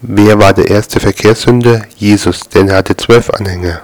Wer war der erste Verkehrssünder? Jesus, denn er hatte zwölf Anhänger.